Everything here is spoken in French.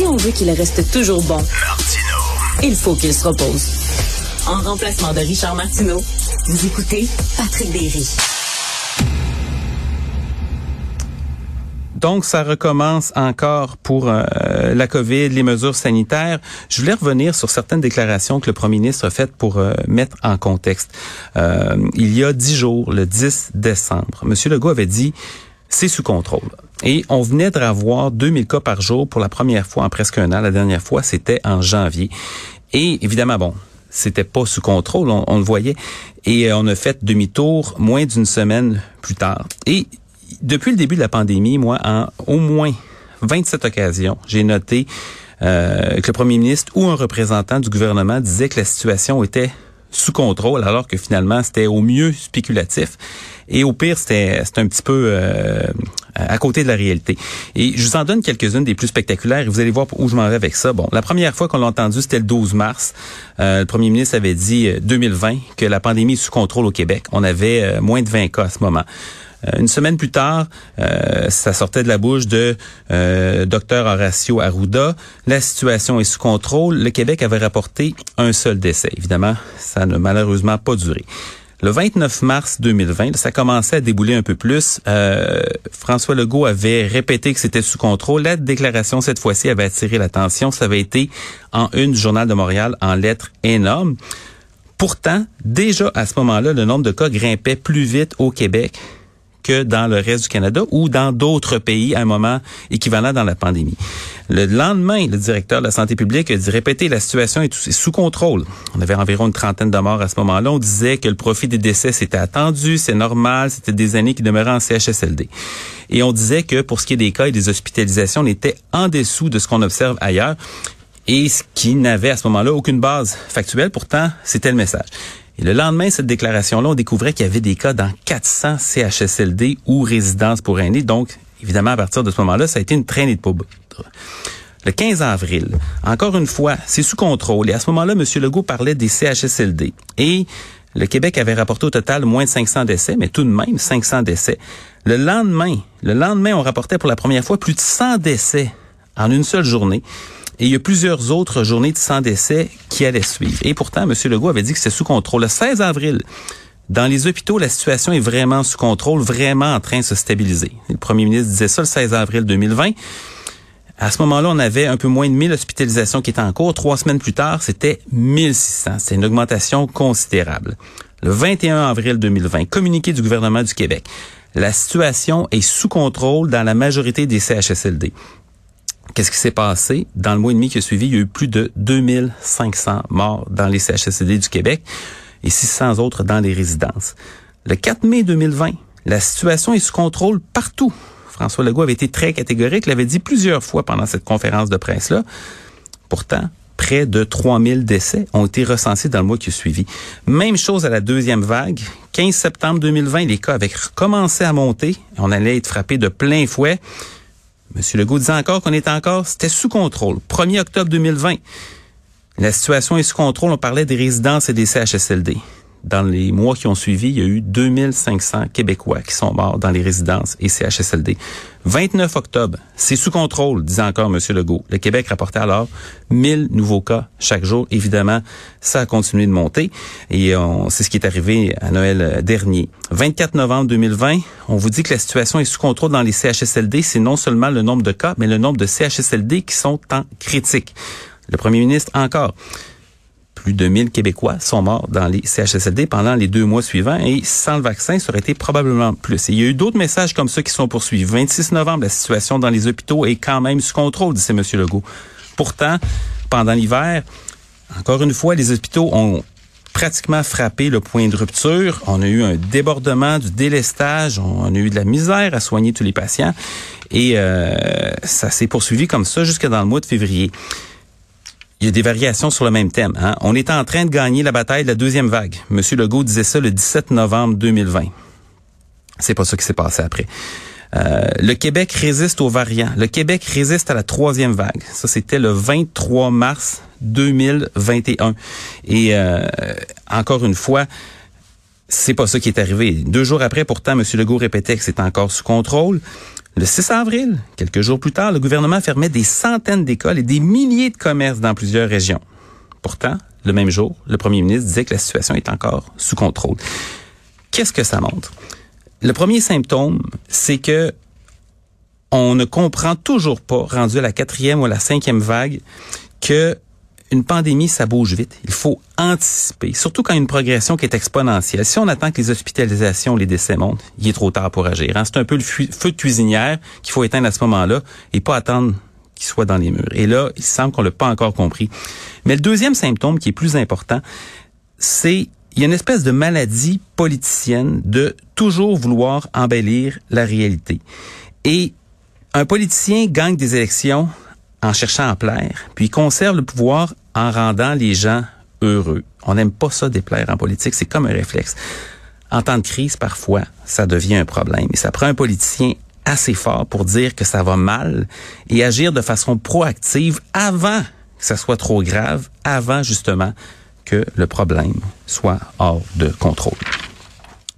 Si on veut qu'il reste toujours bon, il faut qu'il se repose. En remplacement de Richard Martineau, vous écoutez Patrick Berry. Donc, ça recommence encore pour euh, la COVID, les mesures sanitaires. Je voulais revenir sur certaines déclarations que le premier ministre a faites pour euh, mettre en contexte. Euh, il y a dix jours, le 10 décembre, M. Legault avait dit c'est sous contrôle. Et on venait de revoir 2000 cas par jour pour la première fois en presque un an. La dernière fois, c'était en janvier. Et évidemment, bon, c'était pas sous contrôle, on, le voyait. Et on a fait demi-tour moins d'une semaine plus tard. Et depuis le début de la pandémie, moi, en au moins 27 occasions, j'ai noté euh, que le premier ministre ou un représentant du gouvernement disait que la situation était sous contrôle, alors que finalement, c'était au mieux spéculatif. Et au pire, c'était un petit peu euh, à côté de la réalité. Et je vous en donne quelques-unes des plus spectaculaires et vous allez voir où je m'en vais avec ça. Bon, la première fois qu'on l'a entendu, c'était le 12 mars. Euh, le premier ministre avait dit 2020 que la pandémie est sous contrôle au Québec. On avait moins de 20 cas à ce moment. Euh, une semaine plus tard, euh, ça sortait de la bouche de euh, Dr Horacio Arruda. La situation est sous contrôle. Le Québec avait rapporté un seul décès. Évidemment, ça n'a malheureusement pas duré. Le 29 mars 2020, ça commençait à débouler un peu plus. Euh, François Legault avait répété que c'était sous contrôle. La déclaration, cette fois-ci, avait attiré l'attention. Ça avait été en une du Journal de Montréal en lettres énormes. Pourtant, déjà à ce moment-là, le nombre de cas grimpait plus vite au Québec que dans le reste du Canada ou dans d'autres pays à un moment équivalent dans la pandémie. Le lendemain, le directeur de la santé publique a dit répéter la situation est sous contrôle. On avait environ une trentaine de morts à ce moment-là. On disait que le profit des décès c'était attendu, c'est normal, c'était des années qui demeuraient en CHSLD. Et on disait que pour ce qui est des cas et des hospitalisations, on était en dessous de ce qu'on observe ailleurs et ce qui n'avait à ce moment-là aucune base factuelle. Pourtant, c'était le message. Et le lendemain de cette déclaration-là, on découvrait qu'il y avait des cas dans 400 CHSLD ou résidences pour aînés. Donc, évidemment, à partir de ce moment-là, ça a été une traînée de poudre. Le 15 avril, encore une fois, c'est sous contrôle. Et à ce moment-là, M. Legault parlait des CHSLD. Et le Québec avait rapporté au total moins de 500 décès, mais tout de même 500 décès. Le lendemain, le lendemain, on rapportait pour la première fois plus de 100 décès en une seule journée. Et il y a plusieurs autres journées de 100 décès qui allaient suivre. Et pourtant, M. Legault avait dit que c'était sous contrôle. Le 16 avril, dans les hôpitaux, la situation est vraiment sous contrôle, vraiment en train de se stabiliser. Le premier ministre disait ça le 16 avril 2020. À ce moment-là, on avait un peu moins de 1000 hospitalisations qui étaient en cours. Trois semaines plus tard, c'était 1600. C'est une augmentation considérable. Le 21 avril 2020, communiqué du gouvernement du Québec. La situation est sous contrôle dans la majorité des CHSLD. Qu'est-ce qui s'est passé? Dans le mois et demi qui a suivi, il y a eu plus de 2500 morts dans les CHSLD du Québec et 600 autres dans les résidences. Le 4 mai 2020, la situation est sous contrôle partout. François Legault avait été très catégorique, l'avait dit plusieurs fois pendant cette conférence de presse-là. Pourtant, près de 3000 décès ont été recensés dans le mois qui a suivi. Même chose à la deuxième vague. 15 septembre 2020, les cas avaient commencé à monter. On allait être frappé de plein fouet. M. Legault disait encore qu'on était encore, c'était sous contrôle. 1er octobre 2020, la situation est sous contrôle. On parlait des résidences et des CHSLD. Dans les mois qui ont suivi, il y a eu 2500 Québécois qui sont morts dans les résidences et CHSLD. 29 octobre, c'est sous contrôle, disait encore M. Legault. Le Québec rapportait alors 1000 nouveaux cas chaque jour. Évidemment, ça a continué de monter et c'est ce qui est arrivé à Noël euh, dernier. 24 novembre 2020, on vous dit que la situation est sous contrôle dans les CHSLD. C'est non seulement le nombre de cas, mais le nombre de CHSLD qui sont en critique. Le premier ministre encore plus de 1000 Québécois sont morts dans les CHSLD pendant les deux mois suivants et sans le vaccin, ça aurait été probablement plus. il y a eu d'autres messages comme ça qui sont poursuivis. 26 novembre, la situation dans les hôpitaux est quand même sous contrôle, disait M. Legault. Pourtant, pendant l'hiver, encore une fois, les hôpitaux ont pratiquement frappé le point de rupture. On a eu un débordement, du délestage, on a eu de la misère à soigner tous les patients et euh, ça s'est poursuivi comme ça jusque dans le mois de février il y a des variations sur le même thème. Hein? On est en train de gagner la bataille de la deuxième vague. Monsieur Legault disait ça le 17 novembre 2020. C'est pas ça qui s'est passé après. Euh, le Québec résiste aux variants. Le Québec résiste à la troisième vague. Ça, c'était le 23 mars 2021. Et euh, encore une fois, c'est pas ça qui est arrivé. Deux jours après, pourtant, M. Legault répétait que c'était encore sous contrôle. Le 6 avril, quelques jours plus tard, le gouvernement fermait des centaines d'écoles et des milliers de commerces dans plusieurs régions. Pourtant, le même jour, le premier ministre disait que la situation est encore sous contrôle. Qu'est-ce que ça montre? Le premier symptôme, c'est que on ne comprend toujours pas, rendu à la quatrième ou à la cinquième vague, que une pandémie, ça bouge vite. Il faut anticiper, surtout quand une progression qui est exponentielle. Si on attend que les hospitalisations, les décès montent, il est trop tard pour agir. Hein. C'est un peu le feu de cuisinière qu'il faut éteindre à ce moment-là et pas attendre qu'il soit dans les murs. Et là, il semble qu'on l'a pas encore compris. Mais le deuxième symptôme qui est plus important, c'est il y a une espèce de maladie politicienne de toujours vouloir embellir la réalité. Et un politicien gagne des élections en cherchant à plaire, puis conserve le pouvoir en rendant les gens heureux. On n'aime pas ça déplaire en politique, c'est comme un réflexe. En temps de crise, parfois, ça devient un problème. Et ça prend un politicien assez fort pour dire que ça va mal et agir de façon proactive avant que ça soit trop grave, avant justement que le problème soit hors de contrôle.